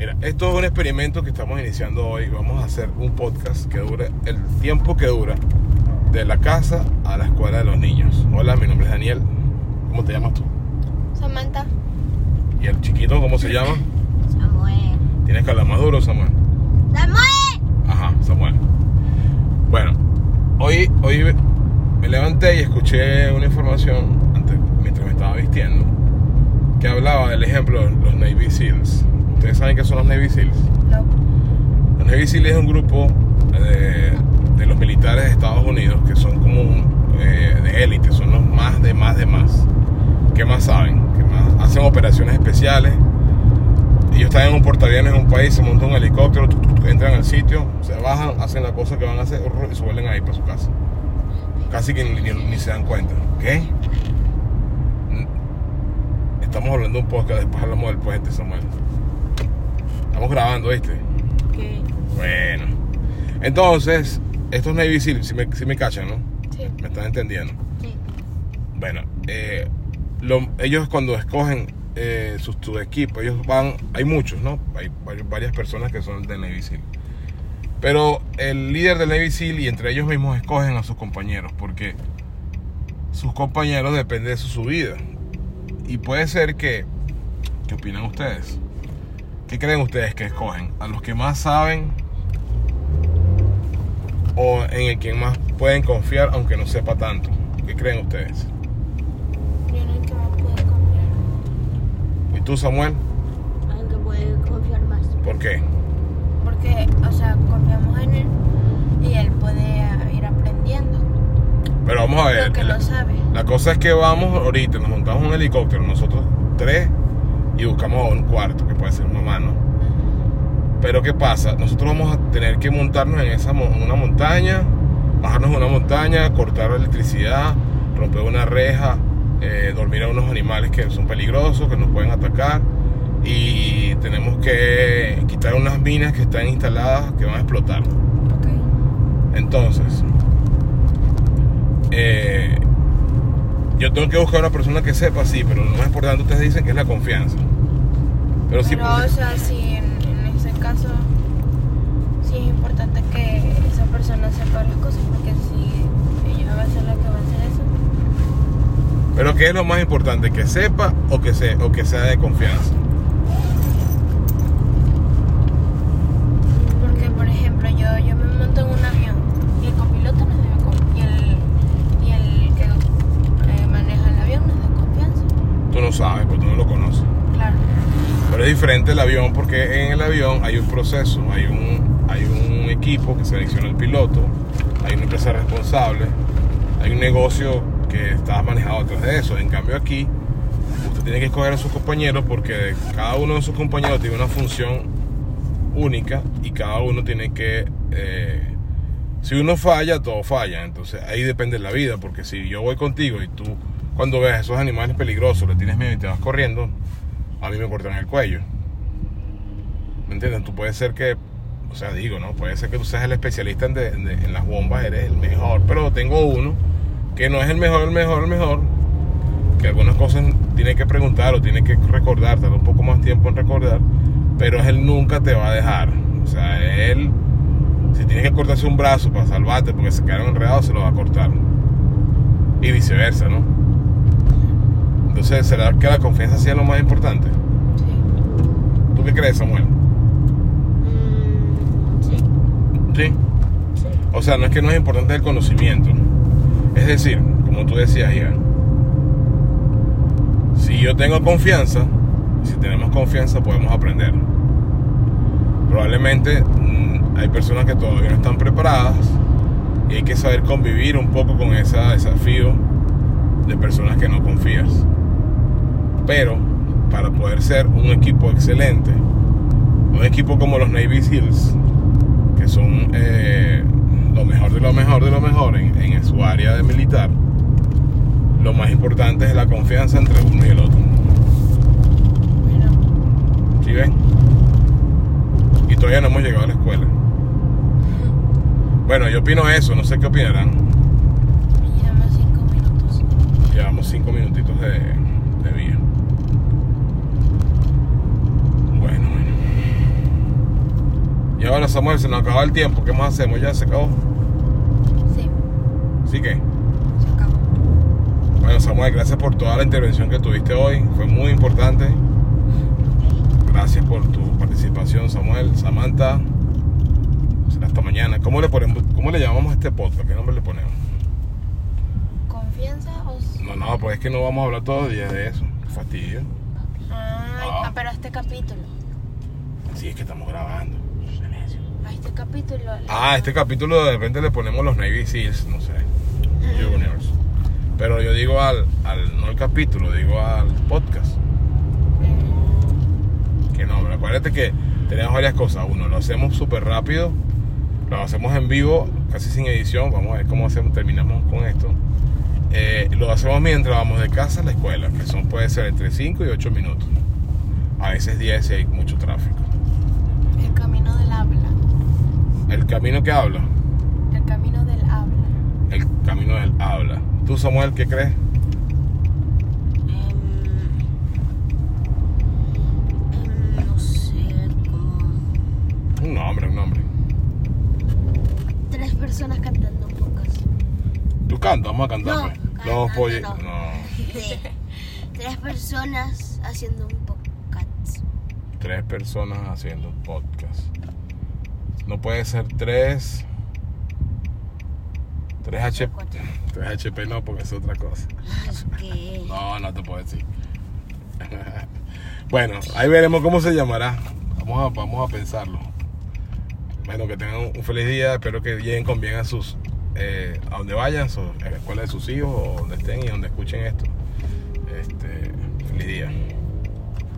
Mira, esto es un experimento que estamos iniciando hoy. Vamos a hacer un podcast que dure el tiempo que dura de la casa a la escuela de los niños. Hola, mi nombre es Daniel. ¿Cómo te llamas tú? Samantha. ¿Y el chiquito cómo se llama? Samuel. Tienes que hablar más duro, Samuel. ¡Samuel! Ajá, Samuel. Bueno, hoy, hoy me levanté y escuché una información antes, mientras me estaba vistiendo que hablaba del ejemplo de los Navy SEALs. ¿Ustedes saben qué son los Navy SEALs? No. Los Navy SEALs es un grupo de, de los militares de Estados Unidos que son como eh, de élite, son los más de más de más. ¿Qué más saben? ¿Qué más? Hacen operaciones especiales. Ellos están en un portaaviones en un país, se montan un helicóptero, entran al sitio, se bajan, hacen la cosa que van a hacer y se vuelven ahí para su casa. Casi que ni, se dan cuenta. ¿Qué? Estamos hablando un podcast, después hablamos del puente, Samuel. Estamos grabando, ¿viste? Bueno. Entonces, estos Navy SEAL, si me, sí me cachan, ¿no? Sí. Me están entendiendo. Sí. Bueno, eh, lo- ellos cuando escogen eh, su, su equipo, ellos van, hay muchos, ¿no? Hay varios- varias personas que son del Navy SEAL. Pero el líder del Navy SEAL y entre ellos mismos escogen a sus compañeros, porque sus compañeros dependen de su subida. Y puede ser que, ¿qué opinan ustedes? ¿Qué creen ustedes que escogen? ¿A los que más saben o en el quien más pueden confiar aunque no sepa tanto? ¿Qué creen ustedes? Yo no que más puede confiar. ¿Y tú, Samuel? Al que puede confiar más. ¿Por qué? Porque, o sea, confiamos en él y él puede ir aprendiendo. Pero vamos a ver. Lo que la, no sabe. la cosa es que vamos ahorita, nos montamos un helicóptero, nosotros tres, y buscamos un cuarto, que puede ser mamá, ¿no? Pero ¿qué pasa? Nosotros vamos a tener que montarnos en, esa, en una montaña, bajarnos en una montaña, cortar la electricidad, romper una reja, eh, dormir a unos animales que son peligrosos, que nos pueden atacar. Y tenemos que quitar unas minas que están instaladas que van a explotar. Ok. Entonces, eh, yo tengo que buscar una persona que sepa, sí, pero lo más importante ustedes dicen que es la confianza. Pero sí, Pero, pues, o sea, sí, en, en ese caso, sí es importante que esa persona sepa las cosas, porque si ella va a ser la que va a hacer eso, pero ¿qué es lo más importante? ¿Que sepa o que, se, o que sea de confianza? porque, por ejemplo, yo, yo me monto en un avión y el copiloto no es de confianza, y el, y el que eh, maneja el avión no es de confianza. Tú no sabes, porque tú no lo conoces. Claro. Pero es diferente el avión porque en el avión hay un proceso, hay un, hay un equipo que selecciona el piloto, hay una empresa responsable, hay un negocio que está manejado detrás de eso. En cambio aquí, usted tiene que escoger a sus compañeros porque cada uno de sus compañeros tiene una función única y cada uno tiene que... eh, si uno falla, todo falla. Entonces ahí depende la vida, porque si yo voy contigo y tú cuando ves esos animales peligrosos, le tienes miedo y te vas corriendo, a mí me cortan el cuello. ¿Me entiendes? Tú puedes ser que, o sea, digo, ¿no? Puede ser que tú seas el especialista en las bombas, eres el mejor, pero tengo uno que no es el mejor, el mejor, el mejor, que algunas cosas tiene que preguntar o tiene que recordar, tarda un poco más tiempo en recordar, pero él nunca te va a dejar. O sea, él, si tienes que cortarse un brazo para salvarte porque se quedaron enredados, se lo va a cortar. Y viceversa, ¿no? Entonces, ¿será que la confianza sea lo más importante? Sí. ¿Tú qué crees, Samuel? Mm, sí. Sí. Sí. O sea, no es que no es importante el conocimiento. Es decir, como tú decías, ya. Si yo tengo confianza, si tenemos confianza, podemos aprender. Probablemente mm, hay personas que todavía no están preparadas y hay que saber convivir un poco con ese desafío de personas que no confías. Pero para poder ser un equipo excelente, un equipo como los Navy SEALs, que son eh, lo mejor de lo mejor de lo mejor en, en su área de militar, lo más importante es la confianza entre uno y el otro. Bueno, ¿Sí ven? Y todavía no hemos llegado a la escuela. Bueno, yo opino eso, no sé qué opinarán. llevamos cinco minutos. Llevamos cinco minutitos de, de vía. Bueno, bueno. Bueno, Samuel, se nos acabó el tiempo. ¿Qué más hacemos? ¿Ya se acabó? Sí, ¿Sí que? se acabó. Bueno, Samuel, gracias por toda la intervención que tuviste hoy. Fue muy importante. Gracias por tu participación, Samuel. Samantha. Hasta mañana. ¿Cómo le, ponemos, ¿Cómo le llamamos a este podcast? ¿Qué nombre le ponemos? ¿Confianza o.? No, no, pues es que no vamos a hablar todo el día de eso. Qué fastidio. Ay, Ah. ah, pero este capítulo. Sí, es que estamos grabando. A este capítulo. le- Ah, este capítulo de repente le ponemos los Navy Seals, no sé. Juniors. Pero yo digo al, al no al capítulo, digo al podcast. Mm, Que no, pero acuérdate que tenemos varias cosas. Uno, lo hacemos súper rápido, lo hacemos en vivo, casi sin edición. Vamos a ver cómo hacemos, terminamos con esto. Eh, lo hacemos mientras vamos de casa a la escuela, que son puede ser entre 5 y 8 minutos. A veces 10 si hay mucho tráfico. El camino del habla. El camino que habla, El camino del habla. el camino del habla. ¿Tú, Samuel, qué crees? Em, em, no sé, como. Un nombre, un nombre. Tres personas cantando un podcast. ¿Tú cantas? Vamos a cantar. No, pues. No, pollo. no. No. Tres personas haciendo un podcast. Tres personas haciendo un podcast. No puede ser tres. Tres HP. Cuatro. Tres HP no, porque es otra cosa. No, no te puedo decir. bueno, ahí veremos cómo se llamará. Vamos a, vamos a pensarlo. Bueno, que tengan un feliz día. Espero que lleguen con bien a sus. eh, a donde vayan, a la escuela de sus hijos o donde estén y donde escuchen esto. Este, feliz día.